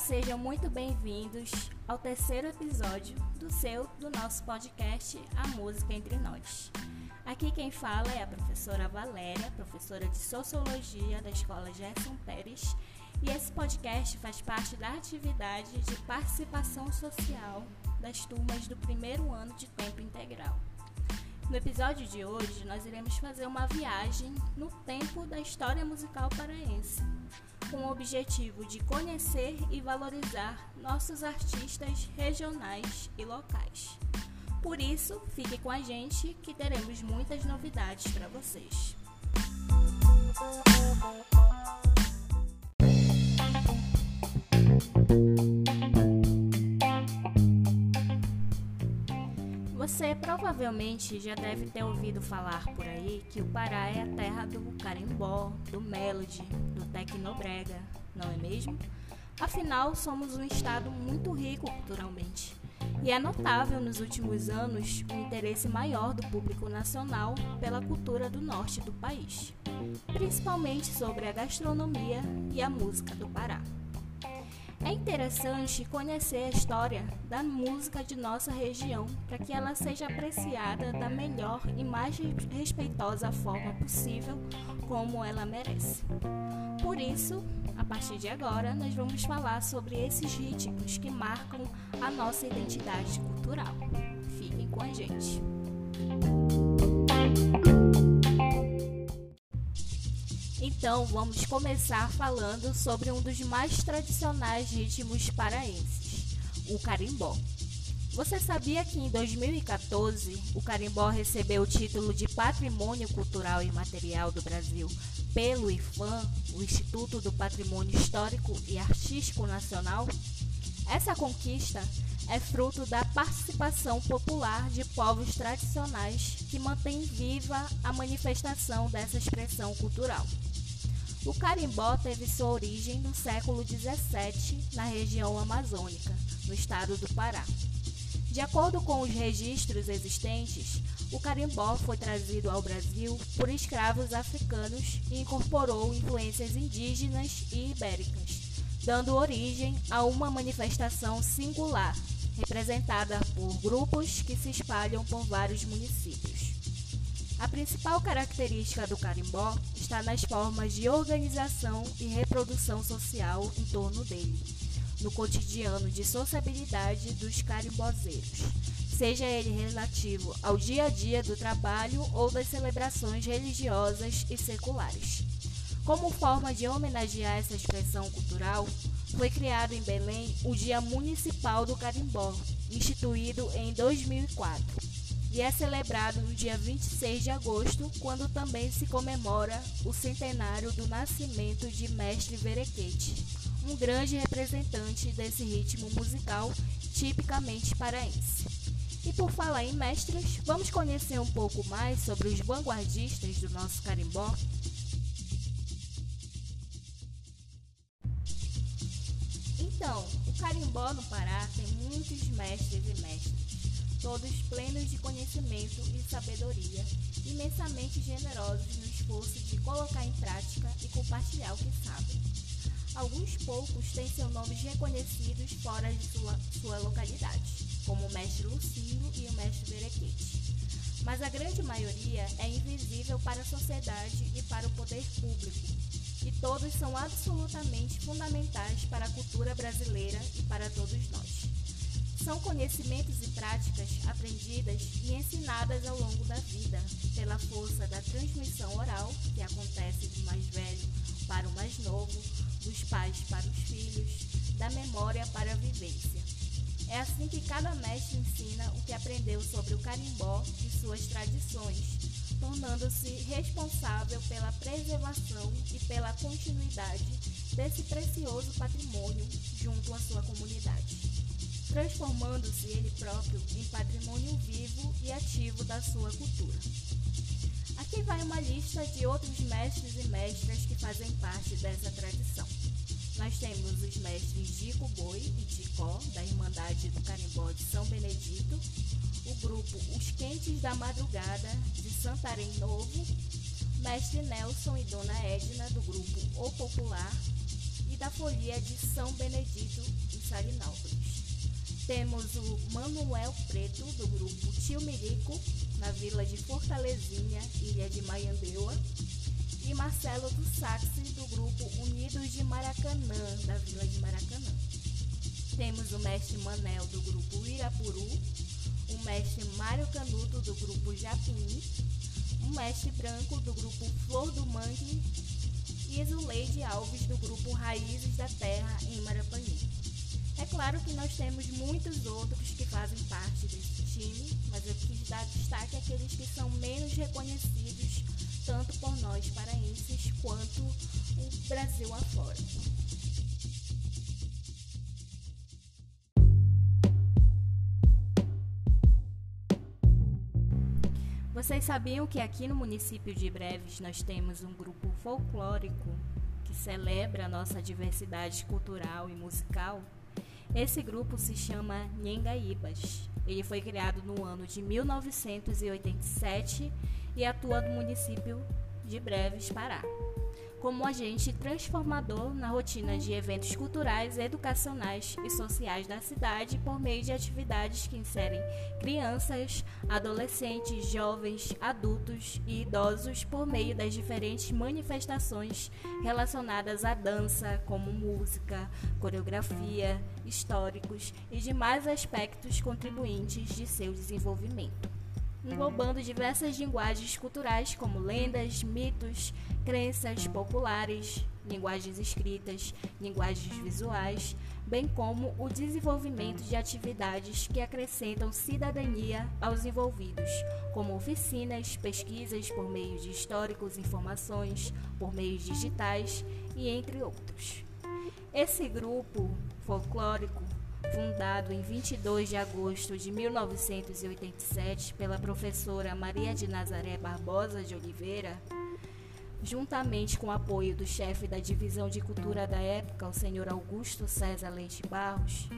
sejam muito bem-vindos ao terceiro episódio do seu, do nosso podcast A Música Entre Nós. Aqui quem fala é a professora Valéria, professora de Sociologia da Escola Gerson Pérez, e esse podcast faz parte da atividade de participação social das turmas do primeiro ano de tempo integral. No episódio de hoje, nós iremos fazer uma viagem no tempo da história musical paraense, com o objetivo de conhecer e valorizar nossos artistas regionais e locais. Por isso, fique com a gente que teremos muitas novidades para vocês. Você provavelmente já deve ter ouvido falar por aí que o Pará é a terra do carimbó, do melody, do tecnobrega, não é mesmo? Afinal, somos um estado muito rico culturalmente. E é notável nos últimos anos o interesse maior do público nacional pela cultura do norte do país, principalmente sobre a gastronomia e a música do Pará. É interessante conhecer a história da música de nossa região para que ela seja apreciada da melhor e mais respeitosa forma possível, como ela merece. Por isso, a partir de agora, nós vamos falar sobre esses ritmos que marcam a nossa identidade cultural. Fiquem com a gente. Então, vamos começar falando sobre um dos mais tradicionais ritmos paraenses, o carimbó. Você sabia que em 2014 o carimbó recebeu o título de Patrimônio Cultural e Material do Brasil pelo IFAM, o Instituto do Patrimônio Histórico e Artístico Nacional? Essa conquista é fruto da participação popular de povos tradicionais que mantém viva a manifestação dessa expressão cultural. O carimbó teve sua origem no século XVII na região amazônica, no estado do Pará. De acordo com os registros existentes, o carimbó foi trazido ao Brasil por escravos africanos e incorporou influências indígenas e ibéricas, dando origem a uma manifestação singular, representada por grupos que se espalham por vários municípios. A principal característica do carimbó está nas formas de organização e reprodução social em torno dele, no cotidiano de sociabilidade dos carimbozeiros, seja ele relativo ao dia a dia do trabalho ou das celebrações religiosas e seculares. Como forma de homenagear essa expressão cultural, foi criado em Belém o Dia Municipal do Carimbó, instituído em 2004 e é celebrado no dia 26 de agosto, quando também se comemora o centenário do nascimento de Mestre Verequete, um grande representante desse ritmo musical tipicamente paraense. E por falar em mestres, vamos conhecer um pouco mais sobre os vanguardistas do nosso carimbó? Então, o carimbó no Pará tem muitos mestres e mestres todos plenos de conhecimento e sabedoria, imensamente generosos no esforço de colocar em prática e compartilhar o que sabem. Alguns poucos têm seus nomes reconhecidos fora de sua, sua localidade, como o mestre Lucilo e o mestre Berequete. Mas a grande maioria é invisível para a sociedade e para o poder público, e todos são absolutamente fundamentais para a cultura brasileira e para todos nós. São conhecimentos e práticas aprendidas e ensinadas ao longo da vida, pela força da transmissão oral, que acontece do mais velho para o mais novo, dos pais para os filhos, da memória para a vivência. É assim que cada mestre ensina o que aprendeu sobre o carimbó e suas tradições, tornando-se responsável pela preservação e pela continuidade desse precioso patrimônio junto à sua comunidade transformando-se ele próprio em patrimônio vivo e ativo da sua cultura. Aqui vai uma lista de outros mestres e mestras que fazem parte dessa tradição. Nós temos os mestres Dico Boi e Ticó, da Irmandade do Carimbó de São Benedito, o grupo Os Quentes da Madrugada, de Santarém Novo, mestre Nelson e Dona Edna, do grupo O Popular, da Folia de São Benedito, em Salinópolis. Temos o Manuel Preto, do grupo Tio Milico, na vila de Fortalezinha, ilha de Maiandeua. E Marcelo do Saxe, do grupo Unidos de Maracanã, da vila de Maracanã. Temos o mestre Manel, do grupo Irapuru, o mestre Mário Canuto, do grupo Japim, o mestre Branco, do grupo Flor do Mangue, e Zuleide Alves, do grupo Raízes da Terra, em Marapanhi. Claro que nós temos muitos outros que fazem parte desse time, mas eu quis dar destaque àqueles que são menos reconhecidos, tanto por nós paraenses quanto o Brasil afora. Vocês sabiam que aqui no município de Breves nós temos um grupo folclórico que celebra a nossa diversidade cultural e musical? Esse grupo se chama Nhengaíbas. Ele foi criado no ano de 1987 e atua no município de Breves, Pará como agente transformador na rotina de eventos culturais, educacionais e sociais da cidade por meio de atividades que inserem crianças, adolescentes, jovens, adultos e idosos por meio das diferentes manifestações relacionadas à dança, como música, coreografia, históricos e demais aspectos contribuintes de seu desenvolvimento englobando diversas linguagens culturais como lendas, mitos, crenças populares, linguagens escritas, linguagens visuais, bem como o desenvolvimento de atividades que acrescentam cidadania aos envolvidos, como oficinas, pesquisas por meio de históricos, informações por meios digitais e entre outros. Esse grupo folclórico fundado em 22 de agosto de 1987 pela professora Maria de Nazaré Barbosa de Oliveira, juntamente com o apoio do chefe da divisão de cultura da época, o senhor Augusto César Leite Barros,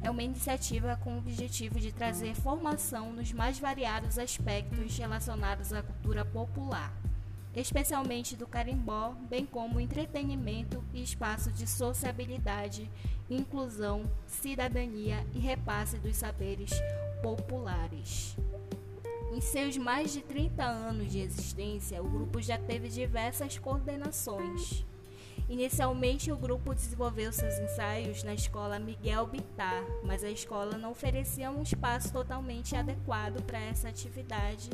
é uma iniciativa com o objetivo de trazer formação nos mais variados aspectos relacionados à cultura popular especialmente do carimbó, bem como entretenimento e espaço de sociabilidade, inclusão, cidadania e repasse dos saberes populares. Em seus mais de 30 anos de existência, o grupo já teve diversas coordenações. Inicialmente, o grupo desenvolveu seus ensaios na escola Miguel Bittar, mas a escola não oferecia um espaço totalmente adequado para essa atividade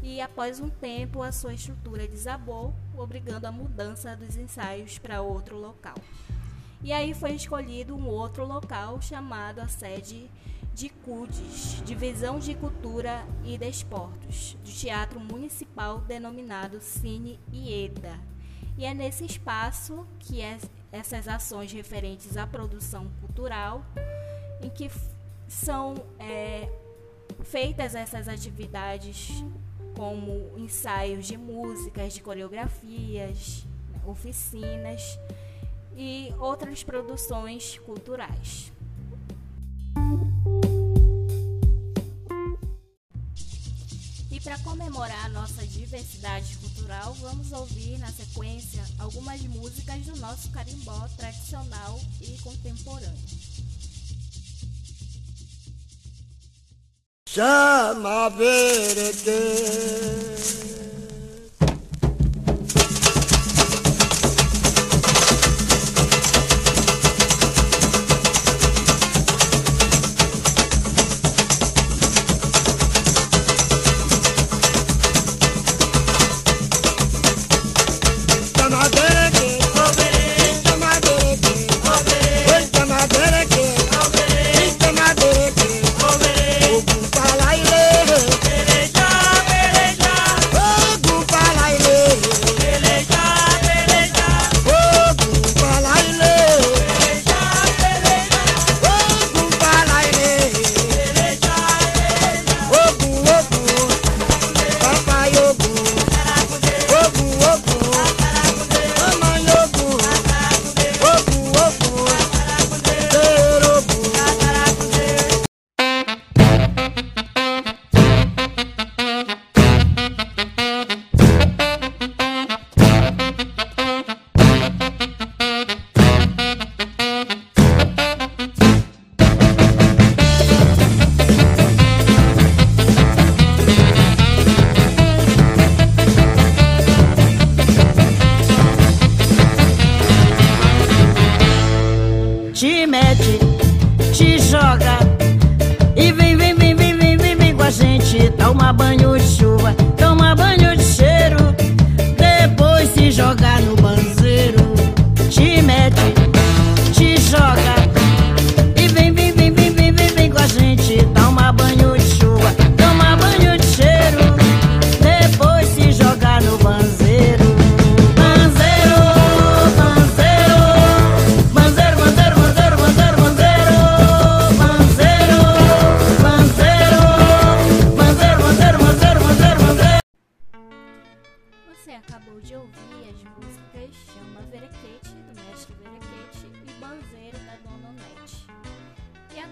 e, após um tempo, a sua estrutura desabou, obrigando a mudança dos ensaios para outro local. E aí foi escolhido um outro local chamado a sede de CUDES, Divisão de Cultura e Desportos, do Teatro Municipal denominado Cine Ieda, e é nesse espaço que é essas ações referentes à produção cultural, em que são é, feitas essas atividades como ensaios de músicas, de coreografias, oficinas e outras produções culturais. Comemorar nossa diversidade cultural, vamos ouvir na sequência algumas músicas do nosso carimbó tradicional e contemporâneo. Chama verete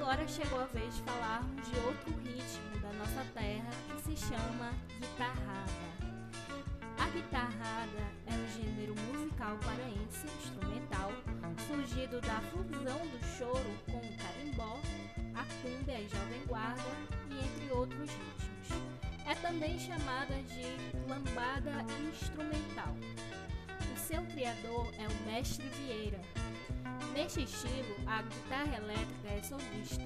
agora chegou a vez de falarmos de outro ritmo da nossa terra que se chama guitarrada. A guitarrada é um gênero musical paraense instrumental surgido da fusão do choro com o carimbó, a cumbia e jovem guarda e entre outros ritmos. É também chamada de lambada instrumental. O seu criador é o mestre Vieira. Neste estilo, a guitarra elétrica é solista.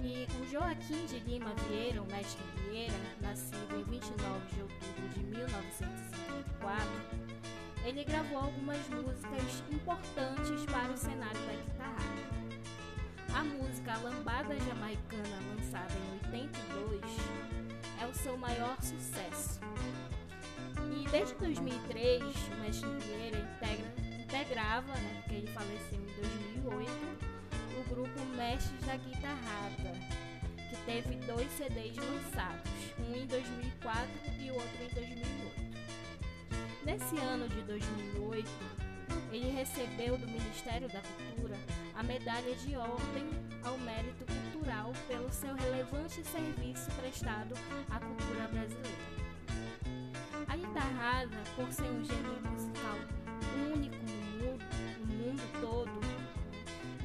E o Joaquim de Lima Vieira, o mestre Vieira, nascido em 29 de outubro de 1954, ele gravou algumas músicas importantes para o cenário da guitarra. A música Lambada Jamaicana, lançada em 82, é o seu maior sucesso. E desde 2003, o mestre Vieira integra, integrava, né, porque ele faleceu em 2008, o grupo Mestres da Guitarrada, que teve dois CDs lançados, um em 2004 e o outro em 2008. Nesse ano de 2008, ele recebeu do Ministério da Cultura a medalha de Ordem ao Mérito Cultural pelo seu relevante serviço prestado à cultura brasileira. A guitarrada, por ser um gênero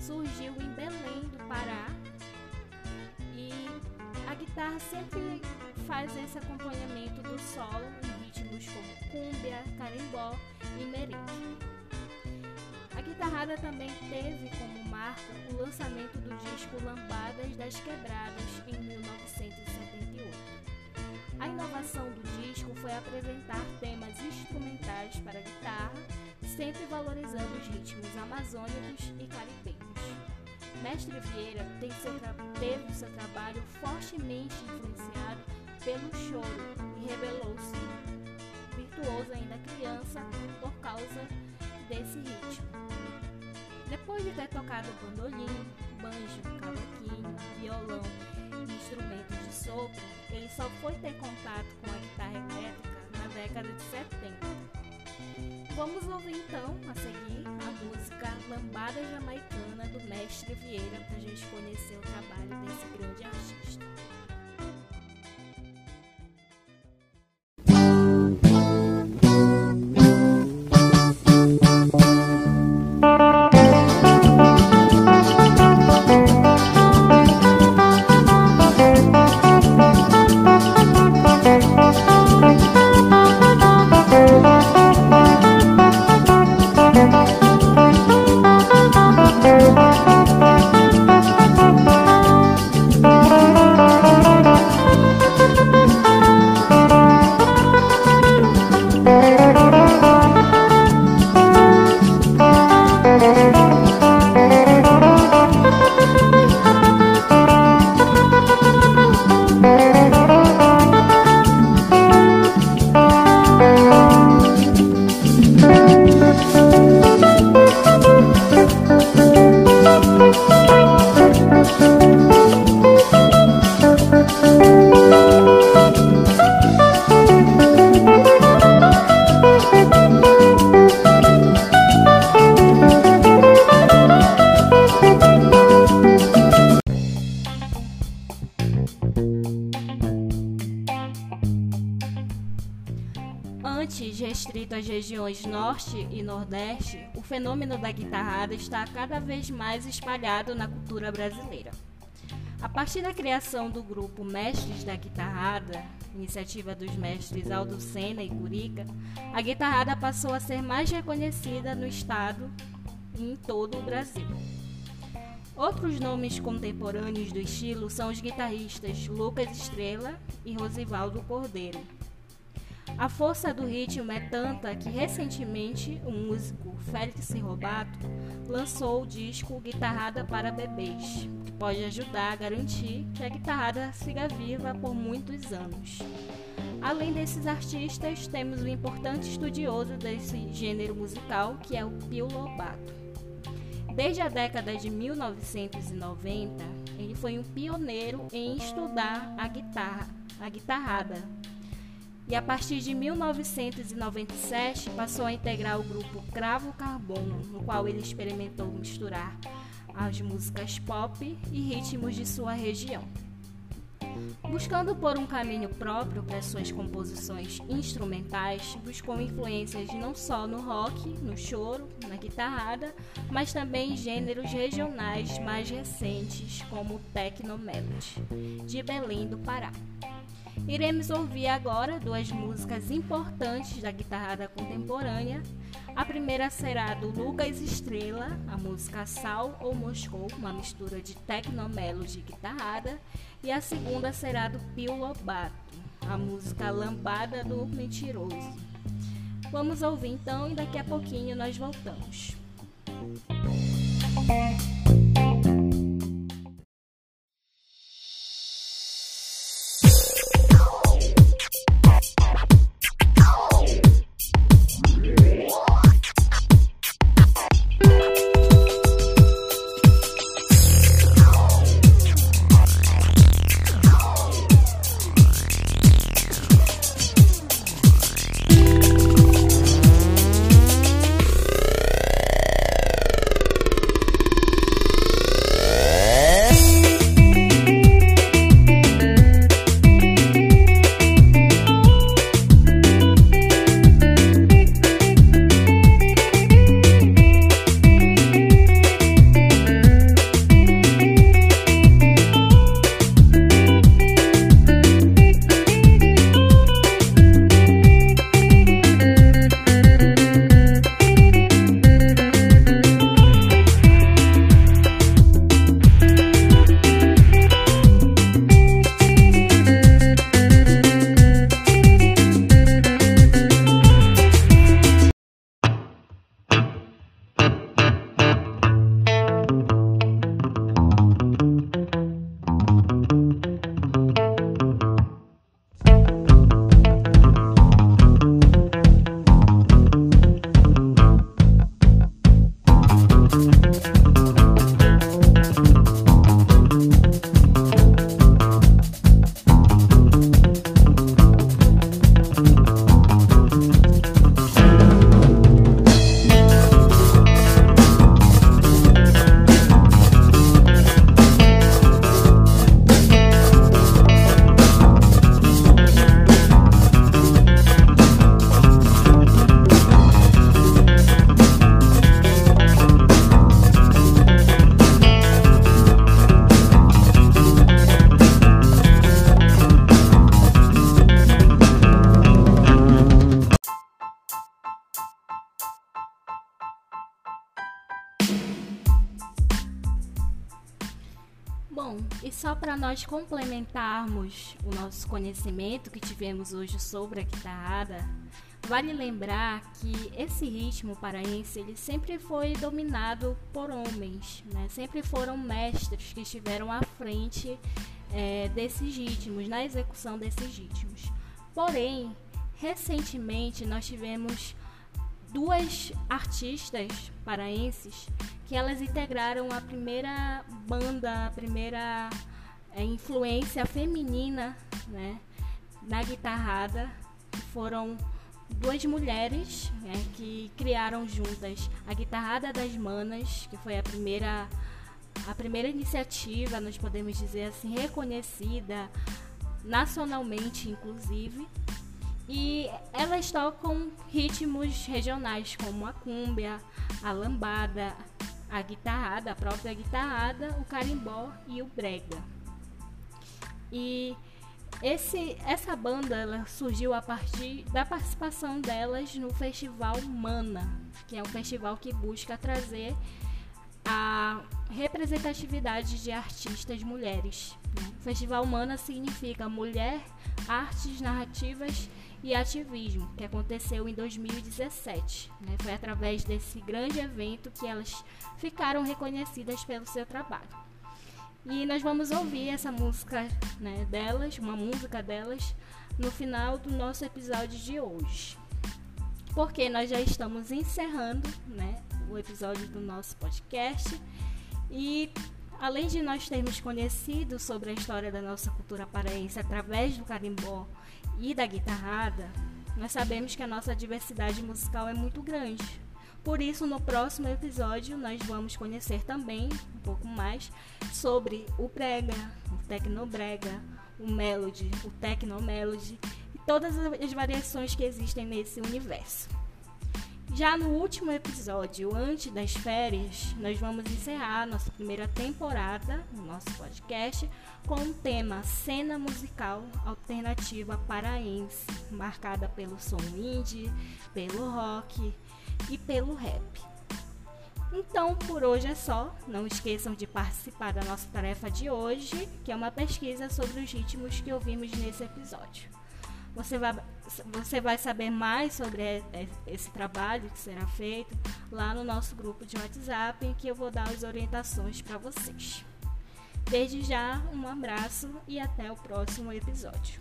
surgiu em Belém do Pará e a guitarra sempre faz esse acompanhamento do solo em ritmos como cúmbia, carimbó e merengue. A guitarrada também teve como marco o lançamento do disco Lambadas das Quebradas em 1978. A inovação do disco foi apresentar temas instrumentais para guitarra, sempre valorizando os ritmos amazônicos e caribenhos. Mestre Vieira seu teve seu trabalho fortemente influenciado pelo choro e revelou-se virtuoso ainda criança por causa desse ritmo. Depois de ter tocado bandolim, banjo, cavaquinho, violão e instrumentos de sopro, ele só foi ter contato com a guitarra elétrica na década de 70. Vamos ouvir então, a seguir, a música Lambada Jamaicana do Mestre Vieira para a gente conhecer o trabalho desse grande artista. Regiões Norte e Nordeste, o fenômeno da guitarrada está cada vez mais espalhado na cultura brasileira. A partir da criação do grupo Mestres da Guitarrada, iniciativa dos mestres Aldo Sena e Curica, a guitarrada passou a ser mais reconhecida no estado e em todo o Brasil. Outros nomes contemporâneos do estilo são os guitarristas Lucas Estrela e Rosivaldo Cordeiro, a força do ritmo é tanta que recentemente o músico Félix Robato lançou o disco Guitarrada para Bebês, que pode ajudar a garantir que a guitarrada siga viva por muitos anos. Além desses artistas, temos um importante estudioso desse gênero musical, que é o Pio Lobato. Desde a década de 1990, ele foi um pioneiro em estudar a guitarra, a guitarrada, e a partir de 1997 passou a integrar o grupo Cravo Carbono, no qual ele experimentou misturar as músicas pop e ritmos de sua região. Buscando por um caminho próprio para suas composições instrumentais, buscou influências não só no rock, no choro, na guitarrada, mas também em gêneros regionais mais recentes, como o Techno Melody, de Belém do Pará. Iremos ouvir agora duas músicas importantes da guitarrada contemporânea. A primeira será do Lucas Estrela, a música Sal ou Moscou, uma mistura de technomelody e guitarrada, e a segunda será do Pio Lobato, a música Lambada do Mentiroso. Vamos ouvir então e daqui a pouquinho nós voltamos. Bom, complementarmos o nosso conhecimento que tivemos hoje sobre a guitarrada, vale lembrar que esse ritmo paraense ele sempre foi dominado por homens, né? sempre foram mestres que estiveram à frente é, desses ritmos, na execução desses ritmos. Porém, recentemente nós tivemos duas artistas paraenses que elas integraram a primeira banda, a primeira influência feminina né, na guitarrada. Foram duas mulheres né, que criaram juntas a Guitarrada das Manas, que foi a primeira, a primeira iniciativa, nós podemos dizer assim, reconhecida nacionalmente, inclusive. E elas tocam ritmos regionais como a cúmbia, a lambada, a guitarrada, a própria guitarrada, o carimbó e o brega. E esse, essa banda ela surgiu a partir da participação delas no Festival Mana, que é um festival que busca trazer a representatividade de artistas mulheres. O Festival Mana significa Mulher, Artes Narrativas e ativismo, que aconteceu em 2017. Né? Foi através desse grande evento que elas ficaram reconhecidas pelo seu trabalho. E nós vamos ouvir essa música né, delas, uma música delas, no final do nosso episódio de hoje. Porque nós já estamos encerrando né, o episódio do nosso podcast. E além de nós termos conhecido sobre a história da nossa cultura paraense através do carimbó e da guitarrada, nós sabemos que a nossa diversidade musical é muito grande. Por isso, no próximo episódio, nós vamos conhecer também um pouco mais sobre o brega, o tecnobrega, o melody, o tecnomelody e todas as variações que existem nesse universo. Já no último episódio, antes das férias, nós vamos encerrar nossa primeira temporada no nosso podcast com o tema Cena Musical Alternativa Paraense, marcada pelo som indie, pelo rock e pelo rap. Então, por hoje é só. Não esqueçam de participar da nossa tarefa de hoje, que é uma pesquisa sobre os ritmos que ouvimos nesse episódio. Você vai, você vai saber mais sobre esse trabalho que será feito lá no nosso grupo de WhatsApp, em que eu vou dar as orientações para vocês. Desde já, um abraço e até o próximo episódio.